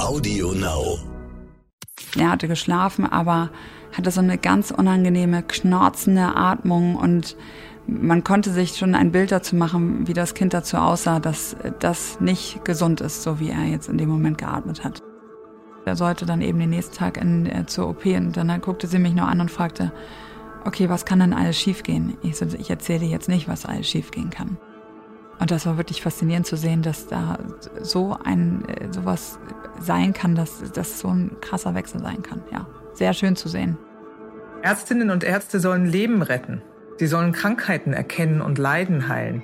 Audio Now. Er hatte geschlafen, aber hatte so eine ganz unangenehme, knorzende Atmung und man konnte sich schon ein Bild dazu machen, wie das Kind dazu aussah, dass das nicht gesund ist, so wie er jetzt in dem Moment geatmet hat. Er sollte dann eben den nächsten Tag in, äh, zur OP und dann guckte sie mich nur an und fragte, okay, was kann denn alles schiefgehen? Ich so, ich erzähle jetzt nicht, was alles schiefgehen kann. Und das war wirklich faszinierend zu sehen, dass da so ein äh, sowas sein kann, dass das so ein krasser Wechsel sein kann. Ja, sehr schön zu sehen. Ärztinnen und Ärzte sollen Leben retten. Sie sollen Krankheiten erkennen und Leiden heilen.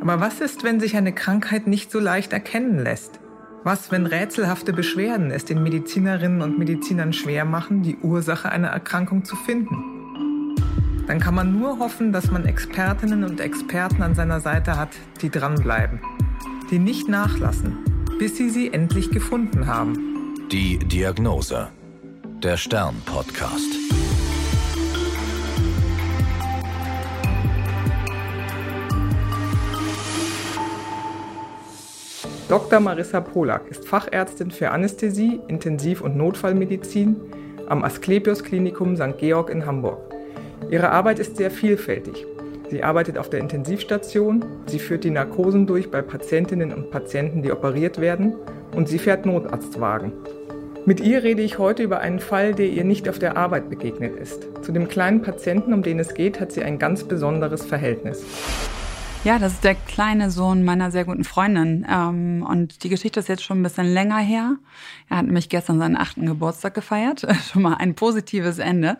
Aber was ist, wenn sich eine Krankheit nicht so leicht erkennen lässt? Was, wenn rätselhafte Beschwerden es den Medizinerinnen und Medizinern schwer machen, die Ursache einer Erkrankung zu finden? Dann kann man nur hoffen, dass man Expertinnen und Experten an seiner Seite hat, die dranbleiben, die nicht nachlassen, bis sie sie endlich gefunden haben. Die Diagnose. Der Stern-Podcast. Dr. Marissa Polak ist Fachärztin für Anästhesie, Intensiv- und Notfallmedizin am Asklepios Klinikum St. Georg in Hamburg. Ihre Arbeit ist sehr vielfältig. Sie arbeitet auf der Intensivstation, sie führt die Narkosen durch bei Patientinnen und Patienten, die operiert werden, und sie fährt Notarztwagen. Mit ihr rede ich heute über einen Fall, der ihr nicht auf der Arbeit begegnet ist. Zu dem kleinen Patienten, um den es geht, hat sie ein ganz besonderes Verhältnis. Ja, das ist der kleine Sohn meiner sehr guten Freundin. Ähm, und die Geschichte ist jetzt schon ein bisschen länger her. Er hat nämlich gestern seinen achten Geburtstag gefeiert. schon mal ein positives Ende.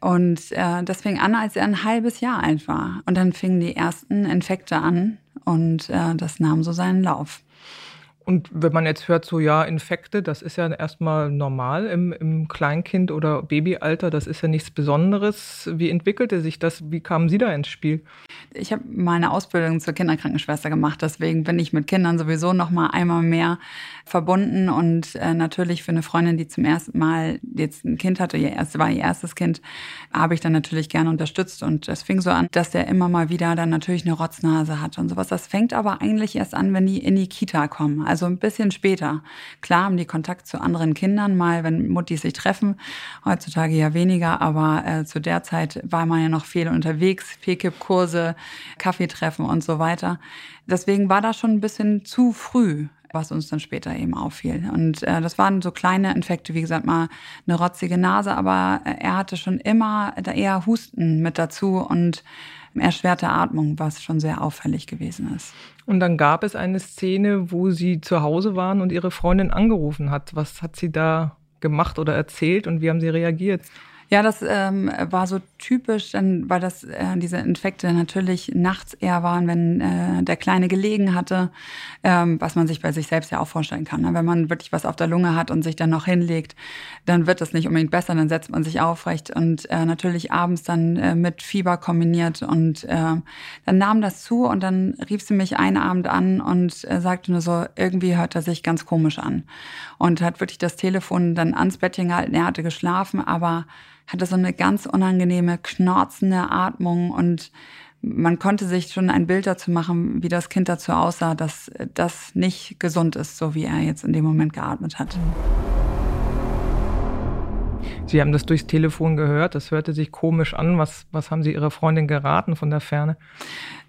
Und äh, das fing an, als er ein halbes Jahr alt war. Und dann fingen die ersten Infekte an. Und äh, das nahm so seinen Lauf. Und wenn man jetzt hört, so ja, Infekte, das ist ja erstmal normal im, im Kleinkind- oder Babyalter, das ist ja nichts Besonderes. Wie entwickelte sich das? Wie kamen Sie da ins Spiel? Ich habe meine Ausbildung zur Kinderkrankenschwester gemacht, deswegen bin ich mit Kindern sowieso noch mal einmal mehr verbunden und äh, natürlich für eine Freundin, die zum ersten Mal jetzt ein Kind hatte, ihr erst, war ihr erstes Kind, habe ich dann natürlich gerne unterstützt und es fing so an, dass der immer mal wieder dann natürlich eine Rotznase hat und sowas. Das fängt aber eigentlich erst an, wenn die in die Kita kommen ein bisschen später. Klar haben die Kontakt zu anderen Kindern, mal wenn Muttis sich treffen, heutzutage ja weniger, aber äh, zu der Zeit war man ja noch viel unterwegs, PKIP-Kurse, Kaffeetreffen und so weiter. Deswegen war das schon ein bisschen zu früh was uns dann später eben auffiel. Und äh, das waren so kleine Infekte, wie gesagt, mal eine rotzige Nase, aber äh, er hatte schon immer eher Husten mit dazu und erschwerte Atmung, was schon sehr auffällig gewesen ist. Und dann gab es eine Szene, wo Sie zu Hause waren und Ihre Freundin angerufen hat. Was hat sie da gemacht oder erzählt und wie haben Sie reagiert? Ja, das ähm, war so typisch, denn, weil das äh, diese Infekte natürlich nachts eher waren, wenn äh, der Kleine gelegen hatte, ähm, was man sich bei sich selbst ja auch vorstellen kann. Ne? Wenn man wirklich was auf der Lunge hat und sich dann noch hinlegt, dann wird das nicht unbedingt besser, dann setzt man sich aufrecht und äh, natürlich abends dann äh, mit Fieber kombiniert und äh, dann nahm das zu und dann rief sie mich einen Abend an und äh, sagte nur so, irgendwie hört er sich ganz komisch an und hat wirklich das Telefon dann ans Bettchen gehalten. Er hatte geschlafen, aber hatte so eine ganz unangenehme, knorzende Atmung und man konnte sich schon ein Bild dazu machen, wie das Kind dazu aussah, dass das nicht gesund ist, so wie er jetzt in dem Moment geatmet hat. Sie haben das durchs Telefon gehört, das hörte sich komisch an. Was, was haben Sie Ihrer Freundin geraten von der Ferne?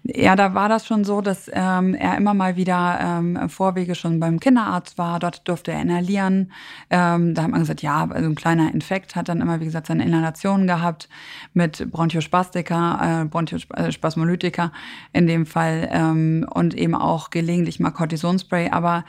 Ja, da war das schon so, dass ähm, er immer mal wieder ähm, Vorwege schon beim Kinderarzt war. Dort durfte er inhalieren. Ähm, da hat man gesagt, ja, also ein kleiner Infekt hat dann immer, wie gesagt, seine Inhalationen gehabt mit Bronchospastika, äh, Bronchospasmolytika in dem Fall ähm, und eben auch gelegentlich mal Cortisonspray. Aber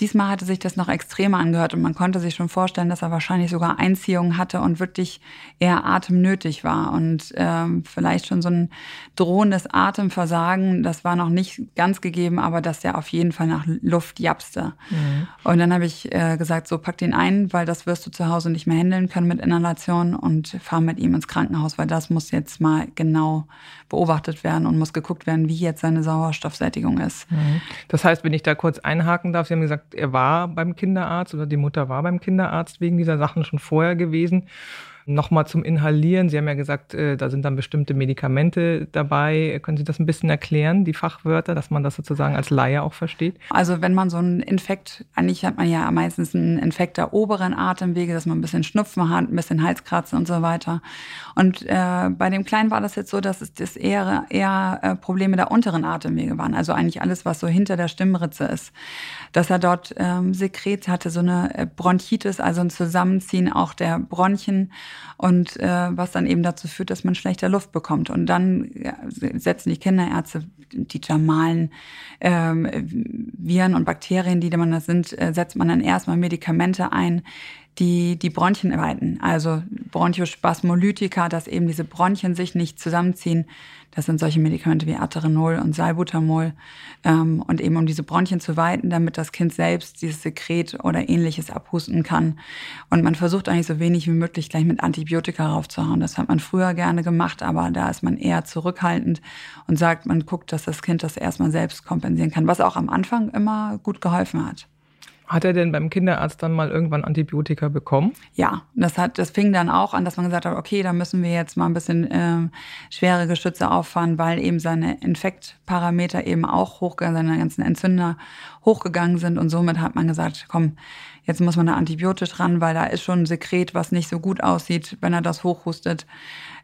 Diesmal hatte sich das noch extremer angehört und man konnte sich schon vorstellen, dass er wahrscheinlich sogar Einziehungen hatte und wirklich eher atemnötig war und ähm, vielleicht schon so ein drohendes Atemversagen. Das war noch nicht ganz gegeben, aber dass er auf jeden Fall nach Luft japste. Mhm. Und dann habe ich äh, gesagt, so pack den ein, weil das wirst du zu Hause nicht mehr handeln können mit Inhalation und fahr mit ihm ins Krankenhaus, weil das muss jetzt mal genau beobachtet werden und muss geguckt werden, wie jetzt seine Sauerstoffsättigung ist. Mhm. Das heißt, wenn ich da kurz einhaken darf, Sie haben gesagt, er war beim Kinderarzt oder die Mutter war beim Kinderarzt wegen dieser Sachen schon vorher gewesen. Nochmal zum Inhalieren. Sie haben ja gesagt, äh, da sind dann bestimmte Medikamente dabei. Können Sie das ein bisschen erklären, die Fachwörter, dass man das sozusagen als Laie auch versteht? Also wenn man so einen Infekt, eigentlich hat man ja meistens einen Infekt der oberen Atemwege, dass man ein bisschen Schnupfen hat, ein bisschen Halskratzen und so weiter. Und äh, bei dem Kleinen war das jetzt so, dass es das eher, eher äh, Probleme der unteren Atemwege waren. Also eigentlich alles, was so hinter der Stimmritze ist. Dass er dort ähm, Sekret hatte, so eine äh, Bronchitis, also ein Zusammenziehen auch der Bronchien und äh, was dann eben dazu führt, dass man schlechter Luft bekommt. Und dann ja, setzen die Kinderärzte die normalen ähm, Viren und Bakterien, die das sind, äh, setzt man dann erstmal Medikamente ein, die die Bronchien weiten. Also Bronchospasmolytika, dass eben diese Bronchien sich nicht zusammenziehen. Das sind solche Medikamente wie Aterenol und Salbutamol. Ähm, und eben um diese Bronchien zu weiten, damit das Kind selbst dieses Sekret oder ähnliches abhusten kann. Und man versucht eigentlich so wenig wie möglich gleich mit Antibiotika raufzuhauen. Das hat man früher gerne gemacht, aber da ist man eher zurückhaltend und sagt, man guckt, dass das Kind das erstmal selbst kompensieren kann, was auch am Anfang immer gut geholfen hat. Hat er denn beim Kinderarzt dann mal irgendwann Antibiotika bekommen? Ja, das hat, das fing dann auch an, dass man gesagt hat, okay, da müssen wir jetzt mal ein bisschen äh, schwere Geschütze auffahren, weil eben seine Infektparameter eben auch hochgegangen, seine ganzen Entzünder hochgegangen sind und somit hat man gesagt, komm, jetzt muss man da antibiotisch ran, weil da ist schon ein Sekret, was nicht so gut aussieht, wenn er das hochhustet.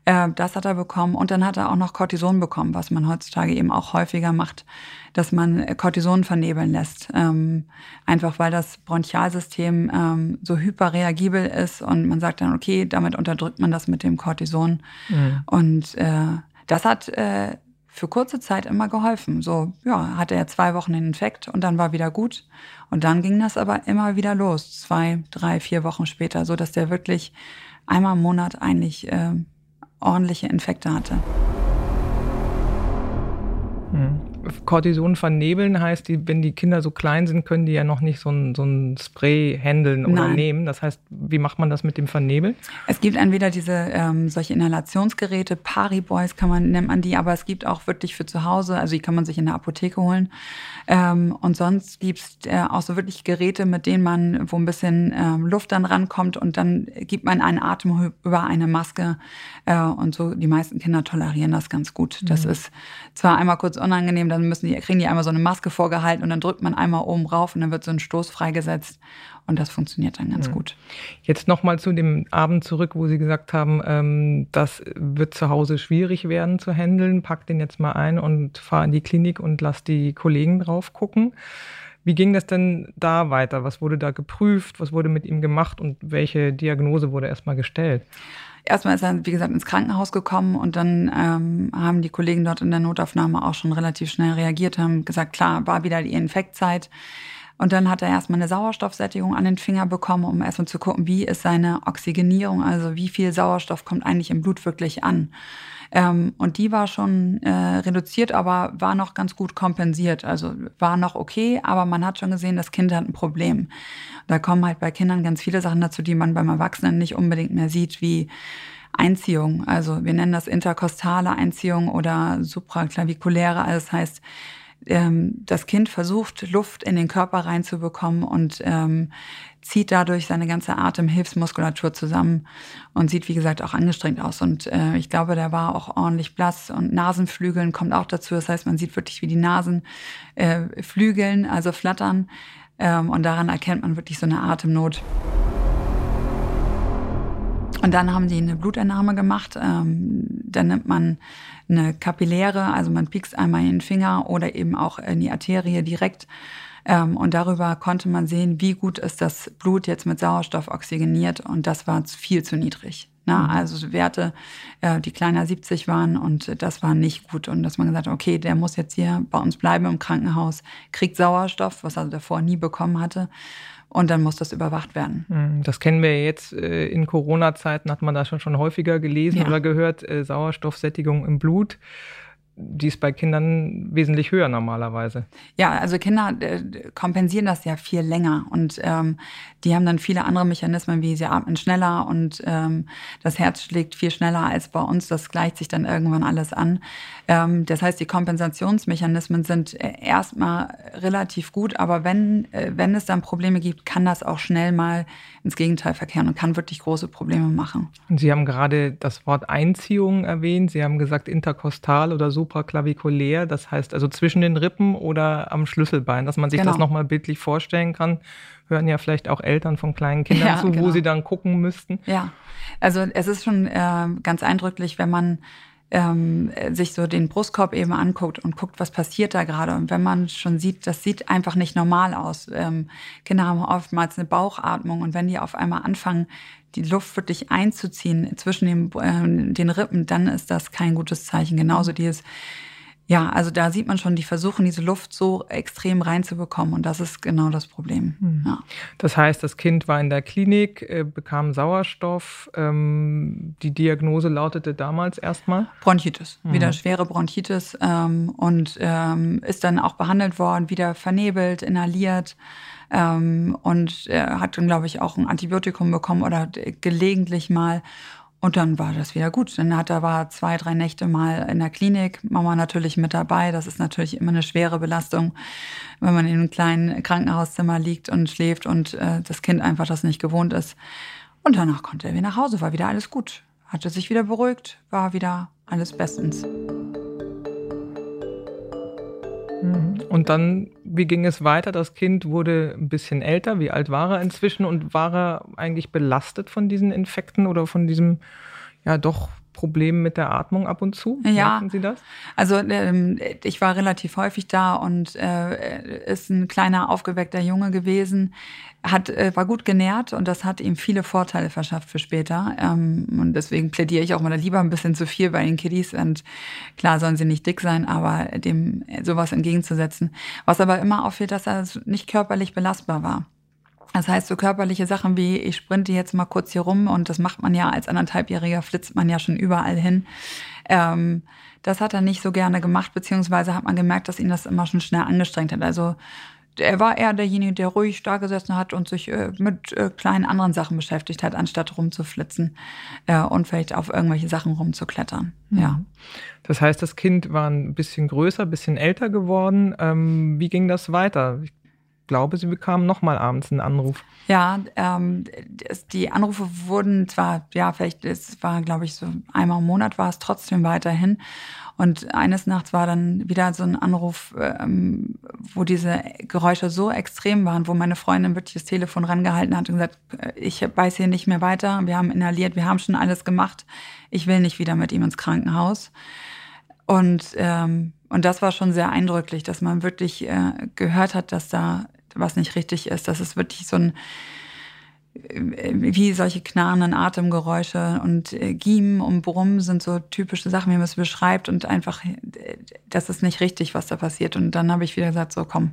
Äh, das hat er bekommen und dann hat er auch noch Cortison bekommen, was man heutzutage eben auch häufiger macht, dass man Cortison vernebeln lässt. Ähm, einfach weil das Bronchialsystem ähm, so hyperreagibel ist und man sagt dann, okay, damit unterdrückt man das mit dem Cortison. Mhm. Und äh, das hat äh, für kurze Zeit immer geholfen. So, ja, hatte er zwei Wochen den Infekt und dann war wieder gut. Und dann ging das aber immer wieder los, zwei, drei, vier Wochen später, so dass der wirklich einmal im Monat eigentlich äh, ordentliche Infekte hatte. Hm. Cortison vernebeln heißt, die, wenn die Kinder so klein sind, können die ja noch nicht so ein, so ein Spray handeln oder Nein. nehmen. Das heißt, wie macht man das mit dem Vernebeln? Es gibt entweder diese ähm, solche Inhalationsgeräte, Pariboys kann man nennt man die, aber es gibt auch wirklich für zu Hause, also die kann man sich in der Apotheke holen. Ähm, und sonst gibt es äh, auch so wirklich Geräte, mit denen man, wo ein bisschen ähm, Luft dann rankommt und dann gibt man einen Atem über eine Maske. Äh, und so die meisten Kinder tolerieren das ganz gut. Das mhm. ist zwar einmal kurz unangenehm, dann müssen die, kriegen die einmal so eine Maske vorgehalten und dann drückt man einmal oben rauf und dann wird so ein Stoß freigesetzt. Und das funktioniert dann ganz mhm. gut. Jetzt nochmal zu dem Abend zurück, wo Sie gesagt haben, ähm, das wird zu Hause schwierig werden zu handeln. Pack den jetzt mal ein und fahr in die Klinik und lass die Kollegen drauf gucken. Wie ging das denn da weiter? Was wurde da geprüft? Was wurde mit ihm gemacht und welche Diagnose wurde erstmal gestellt? Erstmal ist er, wie gesagt, ins Krankenhaus gekommen und dann ähm, haben die Kollegen dort in der Notaufnahme auch schon relativ schnell reagiert, haben gesagt, klar, war wieder die Infektzeit. Und dann hat er erstmal eine Sauerstoffsättigung an den Finger bekommen, um erstmal zu gucken, wie ist seine Oxygenierung, also wie viel Sauerstoff kommt eigentlich im Blut wirklich an. Ähm, und die war schon äh, reduziert, aber war noch ganz gut kompensiert. Also war noch okay, aber man hat schon gesehen, das Kind hat ein Problem. Da kommen halt bei Kindern ganz viele Sachen dazu, die man beim Erwachsenen nicht unbedingt mehr sieht, wie Einziehung. Also wir nennen das interkostale Einziehung oder supraclavikuläre. Also das heißt, ähm, das Kind versucht, Luft in den Körper reinzubekommen und ähm, zieht dadurch seine ganze Atemhilfsmuskulatur zusammen und sieht, wie gesagt, auch angestrengt aus. Und äh, ich glaube, der war auch ordentlich blass und Nasenflügeln kommt auch dazu. Das heißt, man sieht wirklich, wie die Nasen äh, flügeln, also flattern. Ähm, und daran erkennt man wirklich so eine Atemnot. Und dann haben die eine Blutentnahme gemacht. Ähm, dann nimmt man eine Kapilläre, also man piekst einmal in den Finger oder eben auch in die Arterie direkt. Ähm, und darüber konnte man sehen, wie gut ist das Blut jetzt mit Sauerstoff oxygeniert. Und das war viel zu niedrig. Na, mhm. Also Werte, äh, die kleiner 70 waren und das war nicht gut. Und dass man gesagt hat, okay, der muss jetzt hier bei uns bleiben im Krankenhaus, kriegt Sauerstoff, was er davor nie bekommen hatte. Und dann muss das überwacht werden. Mhm. Das kennen wir jetzt äh, in Corona-Zeiten, hat man da schon, schon häufiger gelesen ja. oder gehört, äh, Sauerstoffsättigung im Blut. Die ist bei Kindern wesentlich höher normalerweise. Ja, also Kinder äh, kompensieren das ja viel länger und ähm, die haben dann viele andere Mechanismen, wie sie atmen schneller und ähm, das Herz schlägt viel schneller als bei uns. Das gleicht sich dann irgendwann alles an. Ähm, das heißt, die Kompensationsmechanismen sind äh, erstmal relativ gut, aber wenn, äh, wenn es dann Probleme gibt, kann das auch schnell mal ins Gegenteil verkehren und kann wirklich große Probleme machen. Sie haben gerade das Wort Einziehung erwähnt. Sie haben gesagt interkostal oder supraklavikulär. Das heißt also zwischen den Rippen oder am Schlüsselbein, dass man sich genau. das nochmal bildlich vorstellen kann. Hören ja vielleicht auch Eltern von kleinen Kindern ja, zu, genau. wo sie dann gucken müssten. Ja, also es ist schon äh, ganz eindrücklich, wenn man ähm, sich so den Brustkorb eben anguckt und guckt, was passiert da gerade. Und wenn man schon sieht, das sieht einfach nicht normal aus. Ähm, Kinder haben oftmals eine Bauchatmung und wenn die auf einmal anfangen, die Luft wirklich einzuziehen zwischen den, äh, den Rippen, dann ist das kein gutes Zeichen. Genauso dieses ja, also da sieht man schon, die versuchen, diese Luft so extrem reinzubekommen und das ist genau das Problem. Mhm. Ja. Das heißt, das Kind war in der Klinik, äh, bekam Sauerstoff. Ähm, die Diagnose lautete damals erstmal? Bronchitis, mhm. wieder schwere Bronchitis ähm, und ähm, ist dann auch behandelt worden, wieder vernebelt, inhaliert. Und äh, hat dann, glaube ich, auch ein Antibiotikum bekommen oder gelegentlich mal. Und dann war das wieder gut. Dann hat er war zwei, drei Nächte mal in der Klinik, Mama natürlich mit dabei. Das ist natürlich immer eine schwere Belastung, wenn man in einem kleinen Krankenhauszimmer liegt und schläft und äh, das Kind einfach das nicht gewohnt ist. Und danach konnte er wieder nach Hause, war wieder alles gut. Hatte sich wieder beruhigt, war wieder alles bestens. Mhm. Und dann, wie ging es weiter? Das Kind wurde ein bisschen älter. Wie alt war er inzwischen und war er eigentlich belastet von diesen Infekten oder von diesem, ja, doch Problemen mit der Atmung ab und zu? Ja. Merken Sie das? Also ähm, ich war relativ häufig da und äh, ist ein kleiner aufgeweckter Junge gewesen, hat äh, war gut genährt und das hat ihm viele Vorteile verschafft für später. Ähm, und deswegen plädiere ich auch mal lieber ein bisschen zu viel bei den Kiddies und klar sollen sie nicht dick sein, aber dem sowas entgegenzusetzen. Was aber immer auffällt, dass er nicht körperlich belastbar war. Das heißt, so körperliche Sachen wie, ich sprinte jetzt mal kurz hier rum und das macht man ja als anderthalbjähriger, flitzt man ja schon überall hin. Ähm, das hat er nicht so gerne gemacht, beziehungsweise hat man gemerkt, dass ihn das immer schon schnell angestrengt hat. Also er war eher derjenige, der ruhig da gesessen hat und sich äh, mit äh, kleinen anderen Sachen beschäftigt hat, anstatt rumzuflitzen äh, und vielleicht auf irgendwelche Sachen rumzuklettern. Mhm. Ja. Das heißt, das Kind war ein bisschen größer, ein bisschen älter geworden. Ähm, wie ging das weiter? Glaube, sie bekamen nochmal abends einen Anruf. Ja, ähm, die Anrufe wurden zwar, ja, vielleicht, es war, glaube ich, so einmal im Monat war es trotzdem weiterhin. Und eines Nachts war dann wieder so ein Anruf, ähm, wo diese Geräusche so extrem waren, wo meine Freundin wirklich das Telefon rangehalten hat und gesagt, äh, ich weiß hier nicht mehr weiter, wir haben inhaliert, wir haben schon alles gemacht, ich will nicht wieder mit ihm ins Krankenhaus. Und, ähm, und das war schon sehr eindrücklich, dass man wirklich äh, gehört hat, dass da was nicht richtig ist. Das ist wirklich so ein, wie solche knarrenden Atemgeräusche und äh, Giemen und Brummen sind so typische Sachen, wie man es beschreibt und einfach, äh, das ist nicht richtig, was da passiert. Und dann habe ich wieder gesagt, so komm.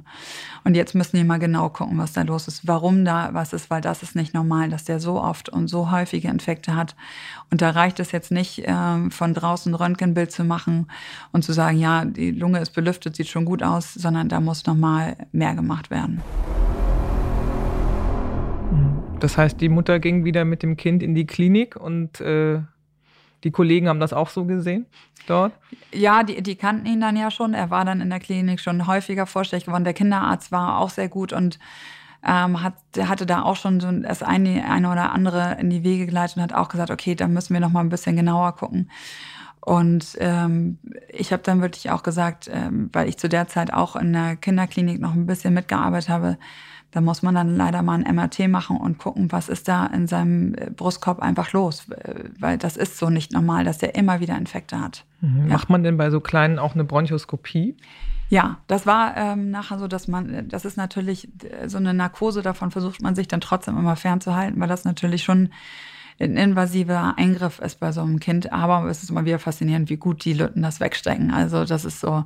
Und jetzt müssen wir mal genau gucken, was da los ist, warum da was ist, weil das ist nicht normal, dass der so oft und so häufige Infekte hat. Und da reicht es jetzt nicht, äh, von draußen ein Röntgenbild zu machen und zu sagen, ja, die Lunge ist belüftet, sieht schon gut aus, sondern da muss nochmal mehr gemacht werden. Das heißt, die Mutter ging wieder mit dem Kind in die Klinik und äh, die Kollegen haben das auch so gesehen dort? Ja, die, die kannten ihn dann ja schon. Er war dann in der Klinik schon häufiger vorstellig geworden. Der Kinderarzt war auch sehr gut und ähm, hat, hatte da auch schon so das eine, eine oder andere in die Wege geleitet und hat auch gesagt, okay, da müssen wir noch mal ein bisschen genauer gucken. Und ähm, ich habe dann wirklich auch gesagt, ähm, weil ich zu der Zeit auch in der Kinderklinik noch ein bisschen mitgearbeitet habe, da muss man dann leider mal ein MRT machen und gucken, was ist da in seinem äh, Brustkorb einfach los. Äh, weil das ist so nicht normal, dass er immer wieder Infekte hat. Mhm. Ja. Macht man denn bei so Kleinen auch eine Bronchoskopie? Ja, das war ähm, nachher so, dass man, äh, das ist natürlich so eine Narkose, davon versucht man sich dann trotzdem immer fernzuhalten, weil das natürlich schon ein invasiver Eingriff ist bei so einem Kind. Aber es ist immer wieder faszinierend, wie gut die Lütten das wegstecken. Also das ist so,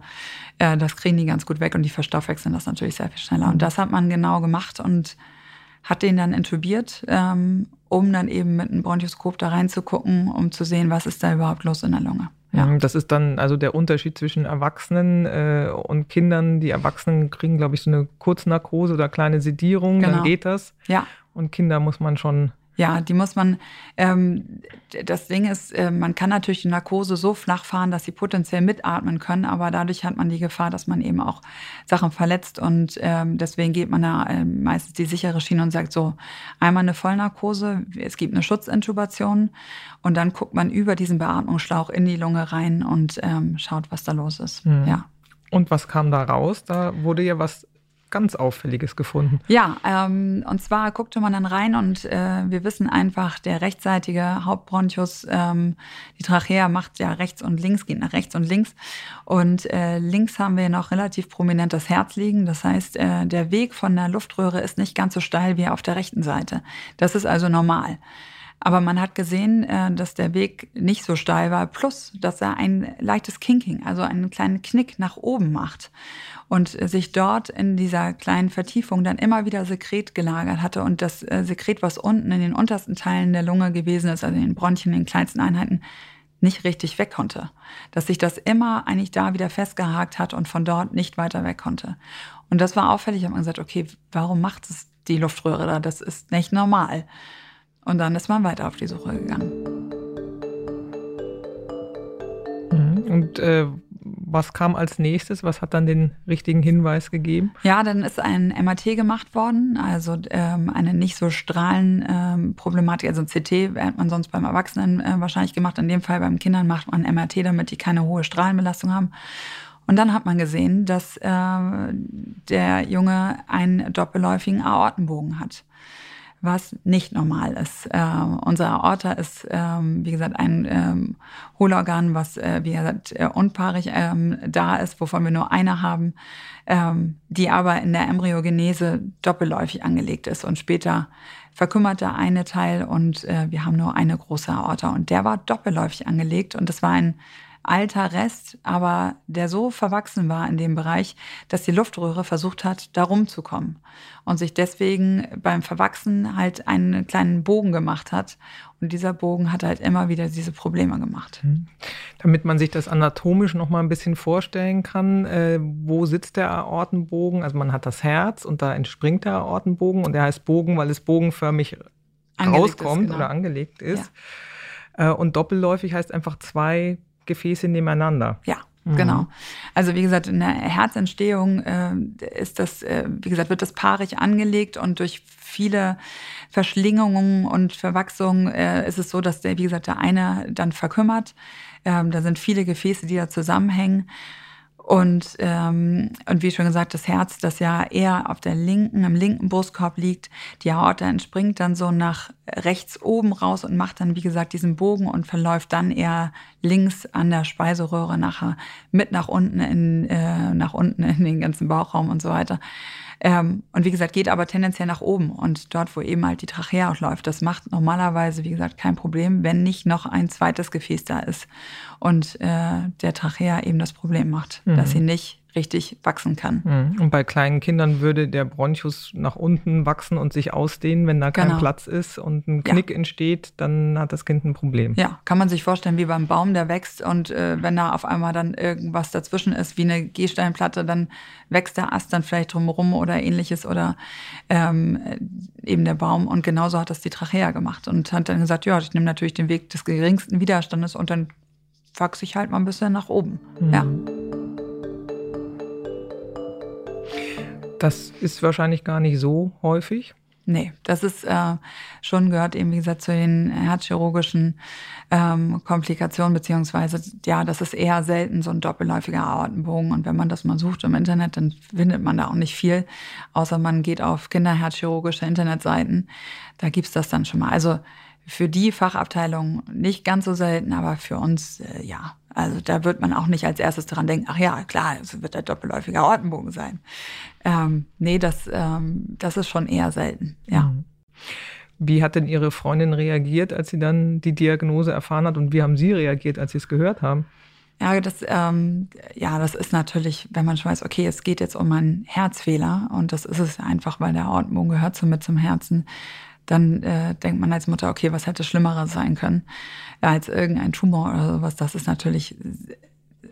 äh, das kriegen die ganz gut weg und die verstoffwechseln das natürlich sehr viel schneller. Und das hat man genau gemacht und hat den dann intubiert, ähm, um dann eben mit einem Bronchoskop da reinzugucken, um zu sehen, was ist da überhaupt los in der Lunge. Ja. Mhm, das ist dann also der Unterschied zwischen Erwachsenen äh, und Kindern. Die Erwachsenen kriegen, glaube ich, so eine Kurznarkose oder kleine Sedierung, Genau. dann geht das. Ja. Und Kinder muss man schon. Ja, die muss man, ähm, das Ding ist, äh, man kann natürlich die Narkose so flach fahren, dass sie potenziell mitatmen können, aber dadurch hat man die Gefahr, dass man eben auch Sachen verletzt und ähm, deswegen geht man da äh, meistens die sichere Schiene und sagt so, einmal eine Vollnarkose, es gibt eine Schutzintubation und dann guckt man über diesen Beatmungsschlauch in die Lunge rein und ähm, schaut, was da los ist. Mhm. Ja. Und was kam da raus? Da wurde ja was ganz Auffälliges gefunden. Ja, ähm, und zwar guckte man dann rein und äh, wir wissen einfach, der rechtsseitige Hauptbronchus, ähm, die Trachea macht ja rechts und links, geht nach rechts und links. Und äh, links haben wir noch relativ prominent das Herz liegen. Das heißt, äh, der Weg von der Luftröhre ist nicht ganz so steil wie auf der rechten Seite. Das ist also normal. Aber man hat gesehen, äh, dass der Weg nicht so steil war, plus dass er ein leichtes Kinking, also einen kleinen Knick nach oben macht und sich dort in dieser kleinen Vertiefung dann immer wieder Sekret gelagert hatte und das äh, Sekret, was unten in den untersten Teilen der Lunge gewesen ist, also in den Bronchien, in den kleinsten Einheiten, nicht richtig weg konnte. Dass sich das immer eigentlich da wieder festgehakt hat und von dort nicht weiter weg konnte. Und das war auffällig. Ich habe gesagt, okay, warum macht es die Luftröhre da? Das ist nicht normal. Und dann ist man weiter auf die Suche gegangen. Mhm. Und äh, was kam als nächstes? Was hat dann den richtigen Hinweis gegeben? Ja, dann ist ein MRT gemacht worden, also ähm, eine nicht so Strahlenproblematik, ähm, also ein CT hätte man sonst beim Erwachsenen äh, wahrscheinlich gemacht. In dem Fall beim Kindern macht man MRT, damit die keine hohe Strahlenbelastung haben. Und dann hat man gesehen, dass äh, der Junge einen doppelläufigen Aortenbogen hat was nicht normal ist. Äh, unser Aorta ist, ähm, wie gesagt, ein ähm, Hohlorgan, was, äh, wie gesagt, äh, unpaarig ähm, da ist, wovon wir nur eine haben, ähm, die aber in der Embryogenese doppelläufig angelegt ist und später verkümmert der eine Teil und äh, wir haben nur eine große Aorta und der war doppelläufig angelegt und das war ein alter Rest, aber der so verwachsen war in dem Bereich, dass die Luftröhre versucht hat, da rumzukommen und sich deswegen beim Verwachsen halt einen kleinen Bogen gemacht hat. Und dieser Bogen hat halt immer wieder diese Probleme gemacht. Damit man sich das anatomisch noch mal ein bisschen vorstellen kann, äh, wo sitzt der Aortenbogen? Also man hat das Herz und da entspringt der Aortenbogen und der heißt Bogen, weil es bogenförmig Angelegt rauskommt ist, genau. oder angelegt ist. Äh, und doppelläufig heißt einfach zwei Gefäße nebeneinander. Ja, genau. Also wie gesagt, in der Herzentstehung äh, ist das, äh, wie gesagt, wird das paarig angelegt und durch viele Verschlingungen und Verwachsungen äh, ist es so, dass der, wie gesagt, der eine dann verkümmert. Ähm, da sind viele Gefäße, die da zusammenhängen. Und, ähm, und wie schon gesagt, das Herz, das ja eher auf der linken, im linken Brustkorb liegt, die Aorta entspringt dann so nach rechts oben raus und macht dann, wie gesagt, diesen Bogen und verläuft dann eher links an der Speiseröhre nachher mit nach unten in, äh, nach unten in den ganzen Bauchraum und so weiter. Ähm, und wie gesagt, geht aber tendenziell nach oben und dort, wo eben halt die Trachea auch läuft. Das macht normalerweise, wie gesagt, kein Problem, wenn nicht noch ein zweites Gefäß da ist und äh, der Trachea eben das Problem macht, mhm. dass sie nicht richtig wachsen kann. Mhm. Und bei kleinen Kindern würde der Bronchus nach unten wachsen und sich ausdehnen, wenn da kein Genau. Platz ist und ein Knick Ja. entsteht, dann hat das Kind ein Problem. Ja, kann man sich vorstellen, wie beim Baum, der wächst und äh, wenn da auf einmal dann irgendwas dazwischen ist, wie eine Gehsteinplatte, dann wächst der Ast dann vielleicht drumherum oder ähnliches oder ähm, eben der Baum. Und genauso hat das die Trachea gemacht und hat dann gesagt, ja, ich nehme natürlich den Weg des geringsten Widerstandes und dann wachse ich halt mal ein bisschen nach oben. Ja. Das ist wahrscheinlich gar nicht so häufig. Nee, das ist äh, schon gehört eben, wie gesagt, zu den herzchirurgischen ähm, Komplikationen, beziehungsweise, ja, das ist eher selten so ein doppelläufiger Aortenbogen. Und wenn man das mal sucht im Internet, dann findet man da auch nicht viel, außer man geht auf kinderherzchirurgische Internetseiten. Da gibt's das dann schon mal. Also für die Fachabteilung nicht ganz so selten, aber für uns, äh, ja. Also da wird man auch nicht als erstes daran denken, ach ja, klar, es wird der doppelläufige Aortenbogen sein. Ähm, nee, das, ähm, das ist schon eher selten, ja. Wie hat denn Ihre Freundin reagiert, als sie dann die Diagnose erfahren hat? Und wie haben Sie reagiert, als Sie es gehört haben? Ja, das, ähm, ja, das ist natürlich, wenn man schon weiß, okay, es geht jetzt um einen Herzfehler und das ist es einfach, weil der Aortenbogen gehört so mit zum Herzen, dann äh, denkt man als Mutter, okay, was hätte Schlimmeres sein können als irgendein Tumor oder sowas. Das ist natürlich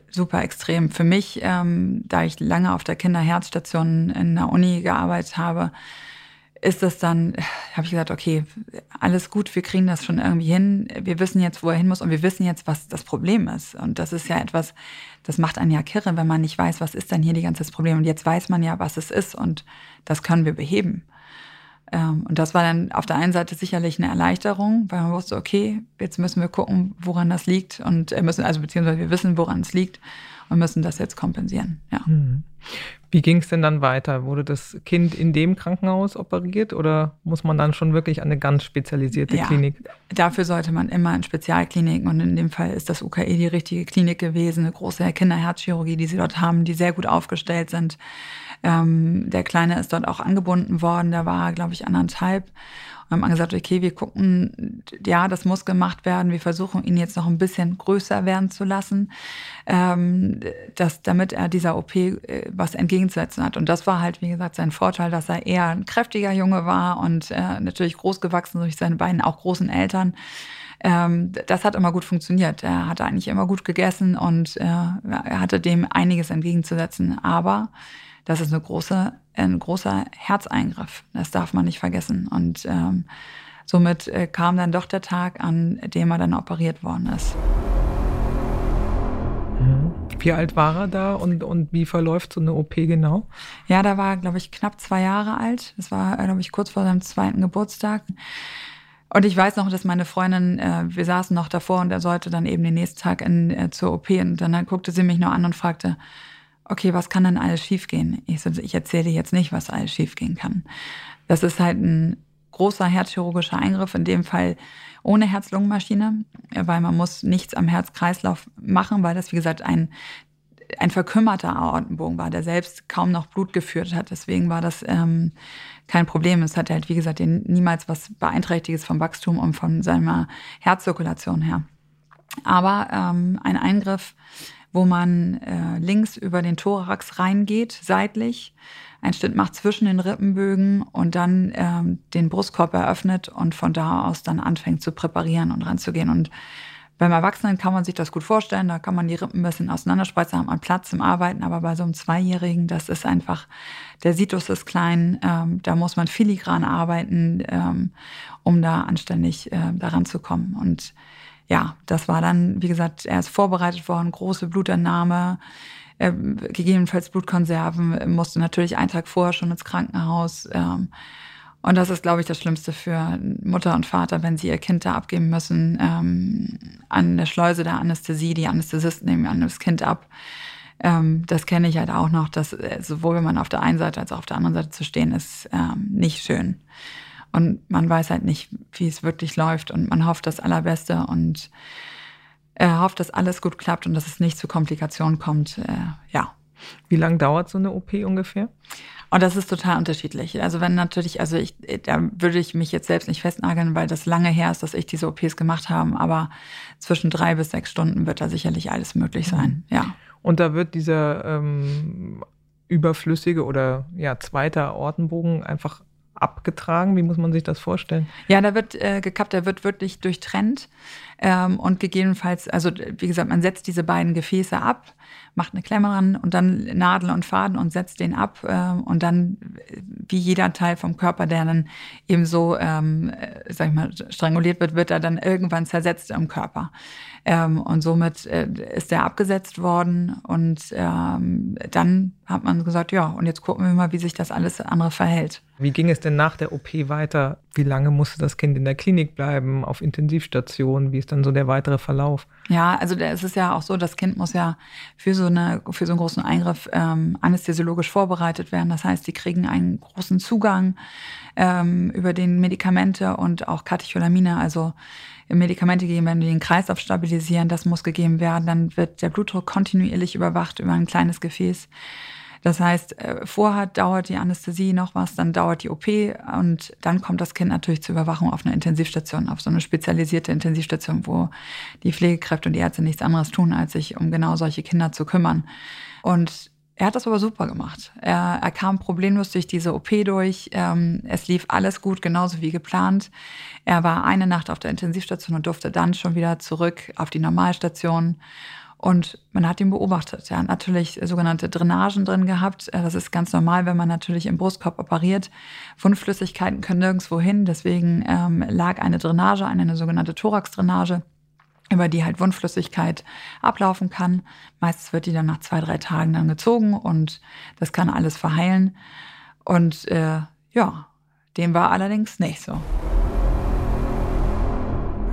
super extrem. Für mich, ähm, da ich lange auf der Kinderherzstation in der Uni gearbeitet habe, ist das dann, habe ich gesagt, okay, alles gut, wir kriegen das schon irgendwie hin. Wir wissen jetzt, wo er hin muss und wir wissen jetzt, was das Problem ist. Und das ist ja etwas, das macht einen ja kirre, wenn man nicht weiß, was ist denn hier die ganze Problem. Und jetzt weiß man ja, was es ist und das können wir beheben. Ähm, und das war dann auf der einen Seite sicherlich eine Erleichterung, weil man wusste, okay, jetzt müssen wir gucken, woran das liegt und äh, müssen, also beziehungsweise wir wissen, woran es liegt und müssen das jetzt kompensieren. Ja. Mhm. Wie ging es denn dann weiter? Wurde das Kind in dem Krankenhaus operiert oder muss man dann schon wirklich an eine ganz spezialisierte ja, Klinik? Dafür sollte man immer in Spezialkliniken und in dem Fall ist das UKE die richtige Klinik gewesen, eine große Kinderherzchirurgie, die sie dort haben, die sehr gut aufgestellt sind. Ähm, der Kleine ist dort auch angebunden worden, da war, glaube ich, anderthalb. Und haben gesagt, okay, wir gucken, ja, das muss gemacht werden. Wir versuchen ihn jetzt noch ein bisschen größer werden zu lassen, ähm, dass, damit er dieser OP äh, was entgegenzusetzen hat. Und das war halt, wie gesagt, sein Vorteil, dass er eher ein kräftiger Junge war und äh, natürlich groß gewachsen durch seine beiden auch großen Eltern ähm, das hat immer gut funktioniert. Er hatte eigentlich immer gut gegessen und äh, er hatte dem einiges entgegenzusetzen. Aber das ist eine große, ein großer Herzeingriff. Das darf man nicht vergessen. Und ähm, somit äh, kam dann doch der Tag, an dem er dann operiert worden ist. Mhm. Wie alt war er da und, und wie verläuft so eine OP genau? Ja, da war, glaube ich, knapp zwei Jahre alt. Das war, glaube ich, kurz vor seinem zweiten Geburtstag. Und ich weiß noch, dass meine Freundin, äh, wir saßen noch davor und er sollte dann eben den nächsten Tag in, äh, zur OP und dann guckte sie mich nur an und fragte, okay, was kann denn alles schiefgehen? Ich, so, ich erzähle jetzt nicht, was alles schiefgehen kann. Das ist halt ein großer herzchirurgischer Eingriff, in dem Fall ohne Herz-Lungen-Maschine, weil man muss nichts am Herzkreislauf machen, weil das, wie gesagt, ein, ein verkümmerter Aortenbogen war, der selbst kaum noch Blut geführt hat. Deswegen war das ähm, kein Problem. Es hat halt, wie gesagt, niemals was Beeinträchtiges vom Wachstum und von seiner Herzzirkulation her. Aber ähm, ein Eingriff, wo man äh, links über den Thorax reingeht, seitlich, einen Schnitt macht zwischen den Rippenbögen und dann ähm, den Brustkorb eröffnet und von da aus dann anfängt zu präparieren und ranzugehen. Und beim Erwachsenen kann man sich das gut vorstellen, da kann man die Rippen ein bisschen auseinanderspreizen, hat man Platz zum Arbeiten, aber bei so einem Zweijährigen, das ist einfach, der Situs ist klein, ähm, da muss man filigran arbeiten, ähm, um da anständig äh, daran zu kommen. Und ja, das war dann, wie gesagt, er ist vorbereitet worden, große Blutentnahme, äh, gegebenenfalls Blutkonserven, musste natürlich einen Tag vorher schon ins Krankenhaus. Ähm, und das ist, glaube ich, das Schlimmste für Mutter und Vater, wenn sie ihr Kind da abgeben müssen, ähm, an der Schleuse der Anästhesie. Die Anästhesisten nehmen das Kind ab. Ähm, das kenne ich halt auch noch, dass äh, sowohl wenn man auf der einen Seite als auch auf der anderen Seite zu stehen ist, ähm, nicht schön. Und man weiß halt nicht, wie es wirklich läuft. Und man hofft das Allerbeste und äh, hofft, dass alles gut klappt und dass es nicht zu Komplikationen kommt. Äh, ja. Wie lange dauert so eine OP ungefähr? Und das ist total unterschiedlich. Also wenn natürlich, also ich, da würde ich mich jetzt selbst nicht festnageln, weil das lange her ist, dass ich diese OPs gemacht habe. Aber zwischen drei bis sechs Stunden wird da sicherlich alles möglich sein. Mhm. Ja. Und da wird dieser ähm, überflüssige oder ja zweiter Ortenbogen einfach abgetragen? Wie muss man sich das vorstellen? Ja, da wird äh, gekappt, der wird wirklich durchtrennt ähm, und gegebenenfalls, also wie gesagt, man setzt diese beiden Gefäße ab, macht eine Klemme ran und dann Nadel und Faden und setzt den ab äh, und dann wie jeder Teil vom Körper, der dann eben so, ähm, äh, sag ich mal, stranguliert wird, wird er dann irgendwann zersetzt im Körper. Ähm, und somit äh, ist der abgesetzt worden und ähm, dann hat man gesagt, ja, und jetzt gucken wir mal, wie sich das alles andere verhält. Wie ging es denn nach der OP weiter? Wie lange musste das Kind in der Klinik bleiben, auf Intensivstation? Wie ist dann so der weitere Verlauf? Ja, also es ist ja auch so, das Kind muss ja für so, eine, für so einen großen Eingriff ähm, anästhesiologisch vorbereitet werden. Das heißt, die kriegen einen großen Zugang ähm, über den Medikamente und auch Katecholamine, also Medikamente geben werden, die den Kreislauf stabilisieren. Das muss gegeben werden. Dann wird der Blutdruck kontinuierlich überwacht über ein kleines Gefäß. Das heißt, äh, vorher dauert die Anästhesie noch was, dann dauert die OP und dann kommt das Kind natürlich zur Überwachung auf eine Intensivstation, auf so eine spezialisierte Intensivstation, wo die Pflegekräfte und die Ärzte nichts anderes tun, als sich um genau solche Kinder zu kümmern. Und Er hat das aber super gemacht. Er, er kam problemlos durch diese OP durch. Ähm, es lief alles gut, genauso wie geplant. Er war eine Nacht auf der Intensivstation und durfte dann schon wieder zurück auf die Normalstation. Und man hat ihn beobachtet. Er hat natürlich sogenannte Drainagen drin gehabt. Das ist ganz normal, wenn man natürlich im Brustkorb operiert. Wundflüssigkeiten können nirgendwo hin. Deswegen ähm, lag eine Drainage, eine sogenannte Thoraxdrainage über die halt Wundflüssigkeit ablaufen kann. Meistens wird die dann nach zwei, drei Tagen dann gezogen und das kann alles verheilen. Und äh, ja, dem war allerdings nicht so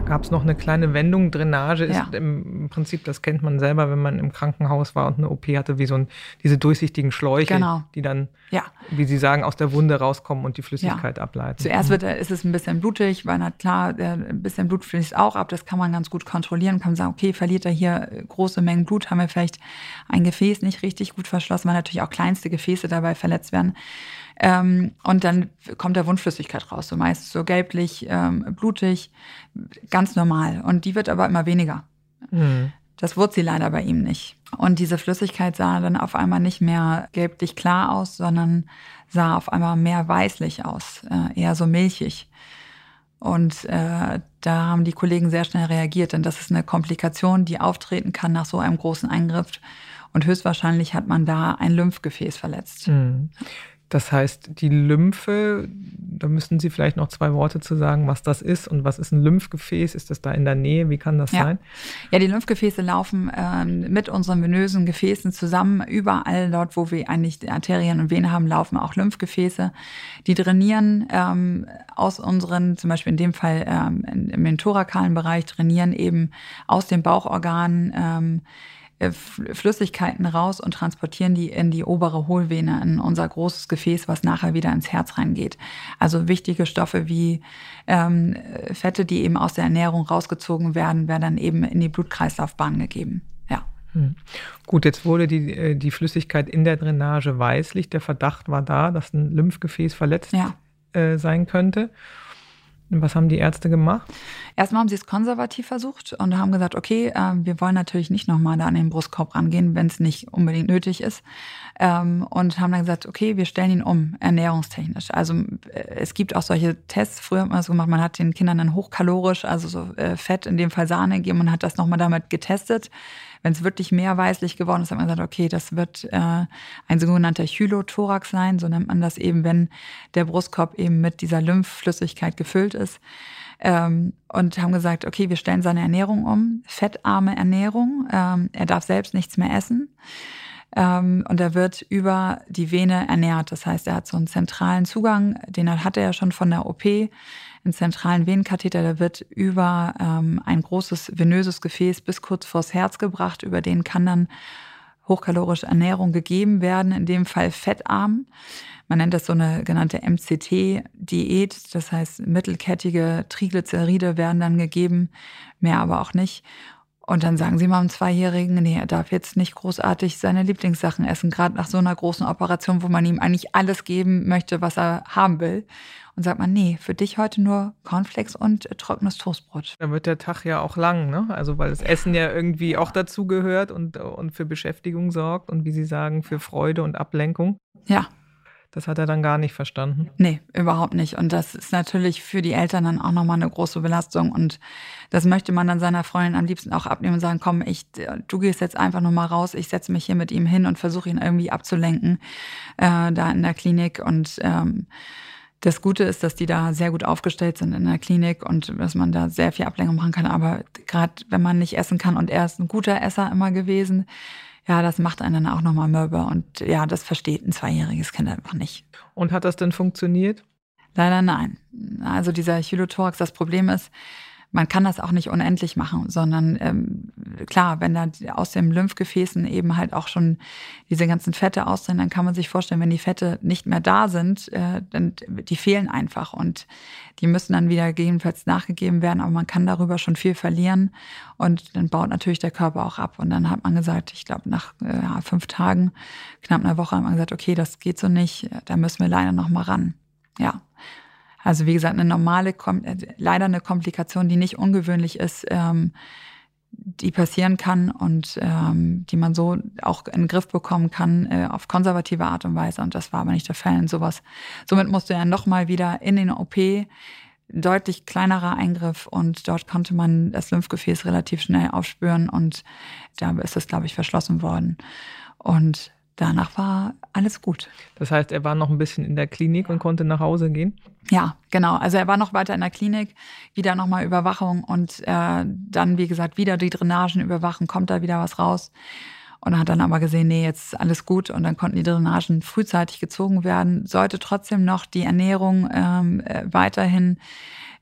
gab es noch eine kleine Wendung. Drainage ist ja. im Prinzip, das kennt man selber, wenn man im Krankenhaus war und eine OP hatte, wie so ein, diese durchsichtigen Schläuche, genau. die dann, ja. wie Sie sagen, aus der Wunde rauskommen und die Flüssigkeit ja. ableiten. Zuerst wird, ist es ein bisschen blutig, weil na klar, ein bisschen Blut fließt auch ab. Das kann man ganz gut kontrollieren. Kann man sagen, okay, verliert er hier große Mengen Blut, haben wir vielleicht ein Gefäß nicht richtig gut verschlossen, weil natürlich auch kleinste Gefäße dabei verletzt werden. Ähm, und dann kommt der Wundflüssigkeit raus, so meist so gelblich, ähm, blutig, ganz normal. Und die wird aber immer weniger. Mhm. Das wurde sie leider bei ihm nicht. Und diese Flüssigkeit sah dann auf einmal nicht mehr gelblich klar aus, sondern sah auf einmal mehr weißlich aus, äh, eher so milchig. Und äh, da haben die Kollegen sehr schnell reagiert, denn das ist eine Komplikation, die auftreten kann nach so einem großen Eingriff. Und höchstwahrscheinlich hat man da ein Lymphgefäß verletzt. Mhm. Das heißt, die Lymphe, da müssen Sie vielleicht noch zwei Worte zu sagen, was das ist und was ist ein Lymphgefäß? Ist das da in der Nähe? Wie kann das ja. sein? Ja, die Lymphgefäße laufen ähm, mit unseren venösen Gefäßen zusammen. Überall dort, wo wir eigentlich Arterien und Venen haben, laufen auch Lymphgefäße. Die trainieren ähm, aus unseren, zum Beispiel in dem Fall ähm, im thorakalen Bereich, trainieren eben aus den Bauchorganen ähm, äh, Flüssigkeiten raus und transportieren die in die obere Hohlvene, in unser großes Gefäß, was nachher wieder ins Herz reingeht. Also wichtige Stoffe wie ähm, Fette, die eben aus der Ernährung rausgezogen werden, werden dann eben in die Blutkreislaufbahn gegeben. Ja. Hm. Gut, jetzt wurde die, äh, die Flüssigkeit in der Drainage weißlich. Der Verdacht war da, dass ein Lymphgefäß verletzt ja. äh, sein könnte. Was haben die Ärzte gemacht? Erstmal haben sie es konservativ versucht und haben gesagt, okay, äh, wir wollen natürlich nicht nochmal da an den Brustkorb rangehen, wenn es nicht unbedingt nötig ist. Ähm, und haben dann gesagt, okay, wir stellen ihn um, ernährungstechnisch. Also äh, es gibt auch solche Tests, früher hat man das gemacht, man hat den Kindern dann hochkalorisch, also so äh, Fett, in dem Fall Sahne gegeben und hat das nochmal damit getestet wenn es wirklich mehr weißlich geworden ist, hat man gesagt, okay, das wird äh, ein sogenannter Chylothorax sein, so nennt man das eben, wenn der Brustkorb eben mit dieser Lymphflüssigkeit gefüllt ist. Ähm, und haben gesagt, okay, wir stellen seine Ernährung um, fettarme Ernährung. Ähm, er darf selbst nichts mehr essen. Ähm, und er wird über die Vene ernährt. Das heißt, er hat so einen zentralen Zugang, den hat er ja schon von der OP einen zentralen Venenkatheter, der wird über ähm, ein großes venöses Gefäß bis kurz vors Herz gebracht. Über den kann dann hochkalorische Ernährung gegeben werden, in dem Fall fettarm. Man nennt das so eine genannte MCT-Diät, das heißt mittelkettige Triglyceride werden dann gegeben, mehr aber auch nicht. Und dann sagen sie mal einem Zweijährigen, nee, er darf jetzt nicht großartig seine Lieblingssachen essen, gerade nach so einer großen Operation, wo man ihm eigentlich alles geben möchte, was er haben will und sagt man, nee, für dich heute nur Cornflakes und äh, trockenes Toastbrot. Dann wird der Tag ja auch lang, ne? Also weil das Essen ja irgendwie auch dazu gehört und, und für Beschäftigung sorgt und wie Sie sagen, für Freude und Ablenkung. Ja. Das hat er dann gar nicht verstanden. Nee, überhaupt nicht. Und das ist natürlich für die Eltern dann auch nochmal eine große Belastung. Und das möchte man dann seiner Freundin am liebsten auch abnehmen und sagen, komm, ich, du gehst jetzt einfach nochmal raus, ich setze mich hier mit ihm hin und versuche ihn irgendwie abzulenken, äh, da in der Klinik. Und ähm, das Gute ist, dass die da sehr gut aufgestellt sind in der Klinik und dass man da sehr viel Ablenkung machen kann. Aber gerade wenn man nicht essen kann und er ist ein guter Esser immer gewesen, ja, das macht einen dann auch nochmal mürbe. Und ja, das versteht ein zweijähriges Kind einfach nicht. Und hat das denn funktioniert? Leider nein. Also dieser Chylothorax, das Problem ist, man kann das auch nicht unendlich machen, sondern ähm, klar, wenn da aus den Lymphgefäßen eben halt auch schon diese ganzen Fette austreten, dann kann man sich vorstellen, wenn die Fette nicht mehr da sind, äh, dann die fehlen einfach und die müssen dann wieder gegebenenfalls nachgegeben werden, aber man kann darüber schon viel verlieren und dann baut natürlich der Körper auch ab und dann hat man gesagt, ich glaube nach äh, fünf Tagen, knapp einer Woche, hat man gesagt, okay, das geht so nicht, da müssen wir leider noch mal ran. Ja, also wie gesagt, eine normale, äh, leider eine Komplikation, die nicht ungewöhnlich ist, ähm, die passieren kann und ähm, die man so auch in den Griff bekommen kann äh, auf konservative Art und Weise. Und das war aber nicht der Fall. Und sowas. Somit musste er nochmal wieder in den OP, deutlich kleinerer Eingriff und dort konnte man das Lymphgefäß relativ schnell aufspüren und da ist es, glaube ich, verschlossen worden. Und danach war alles gut. Das heißt, er war noch ein bisschen in der Klinik und konnte nach Hause gehen? Ja, genau. Also er war noch weiter in der Klinik, wieder nochmal Überwachung und äh, dann, wie gesagt, wieder die Drainagen überwachen, kommt da wieder was raus. Und hat dann aber gesehen, nee, jetzt ist alles gut. Und dann konnten die Drainagen frühzeitig gezogen werden. Sollte trotzdem noch die Ernährung ähm, äh, weiterhin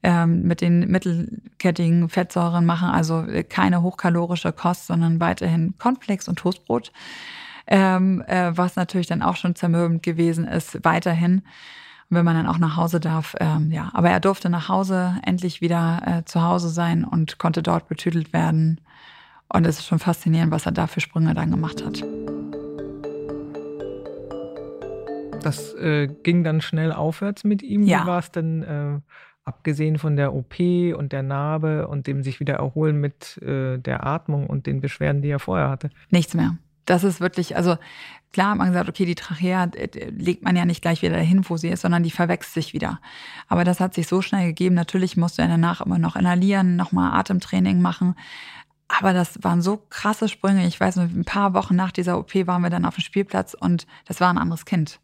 ähm, mit den mittelkettigen Fettsäuren machen, also keine hochkalorische Kost, sondern weiterhin Cornflakes und Toastbrot ähm, äh, was natürlich dann auch schon zermürbend gewesen ist, weiterhin. Wenn man dann auch nach Hause darf, ähm, ja. Aber er durfte nach Hause endlich wieder äh, zu Hause sein und konnte dort betütelt werden. Und es ist schon faszinierend, was er da für Sprünge dann gemacht hat. Das äh, ging dann schnell aufwärts mit ihm. Ja. Wie war es denn, äh, abgesehen von der OP und der Narbe und dem sich wieder erholen mit äh, der Atmung und den Beschwerden, die er vorher hatte? Nichts mehr das ist wirklich, also klar hat man gesagt, okay, die Trachea äh, legt man ja nicht gleich wieder dahin, wo sie ist, sondern die verwächst sich wieder. Aber das hat sich so schnell gegeben. Natürlich musste er danach immer noch inhalieren, nochmal Atemtraining machen. Aber das waren so krasse Sprünge. Ich weiß, ein paar Wochen nach dieser OP waren wir dann auf dem Spielplatz und das war ein anderes Kind.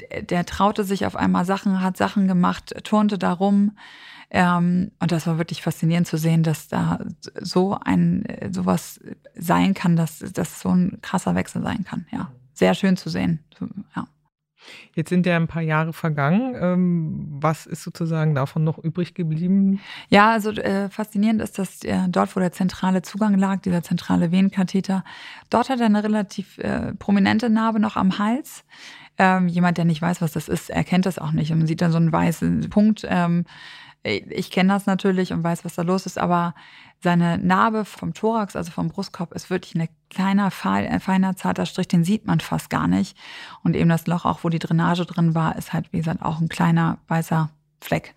Der, der traute sich auf einmal Sachen, hat Sachen gemacht, turnte da rum. Ähm, und das war wirklich faszinierend zu sehen, dass da so ein sowas sein kann, dass das so ein krasser Wechsel sein kann. Ja, sehr schön zu sehen. Ja. Jetzt sind ja ein paar Jahre vergangen. Ähm, was ist sozusagen davon noch übrig geblieben? Ja, also äh, faszinierend ist, dass äh, dort, wo der zentrale Zugang lag, dieser zentrale Venenkatheter, dort hat er eine relativ äh, prominente Narbe noch am Hals. Ähm, jemand, der nicht weiß, was das ist, erkennt das auch nicht. Und man sieht dann so einen weißen Punkt. Ähm, ich kenne das natürlich und weiß, was da los ist, aber seine Narbe vom Thorax, also vom Brustkorb, ist wirklich ein kleiner, feiner, zarter Strich, den sieht man fast gar nicht. Und eben das Loch, auch wo die Drainage drin war, ist halt, wie gesagt, auch ein kleiner weißer Fleck.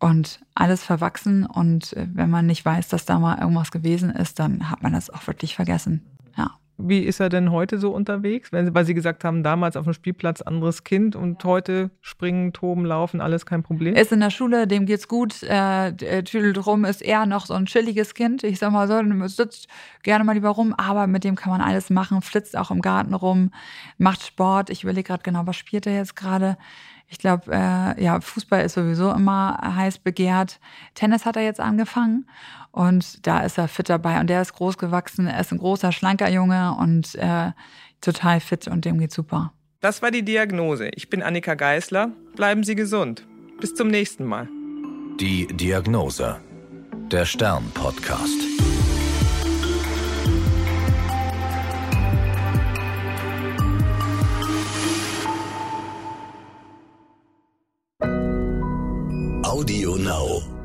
Und alles verwachsen und äh, wenn man nicht weiß, dass da mal irgendwas gewesen ist, dann hat man das auch wirklich vergessen. Ja. Wie ist er denn heute so unterwegs? Weil Sie gesagt haben, damals auf dem Spielplatz anderes Kind und heute springen, toben, laufen, alles kein Problem? Ist in der Schule, dem geht's gut, äh, tüdelt rum, ist eher noch so ein chilliges Kind. Ich sag mal so, sitzt gerne mal lieber rum, aber mit dem kann man alles machen, flitzt auch im Garten rum, macht Sport. Ich überlege gerade genau, was spielt er jetzt gerade? Ich glaube, äh, ja, Fußball ist sowieso immer heiß begehrt. Tennis hat er jetzt angefangen und da ist er fit dabei. Und der ist groß gewachsen. Er ist ein großer, schlanker Junge und äh, total fit und dem geht's super. Das war die Diagnose. Ich bin Annika Geisler. Bleiben Sie gesund. Bis zum nächsten Mal. Die Diagnose. Der Stern-Podcast. Audio Now.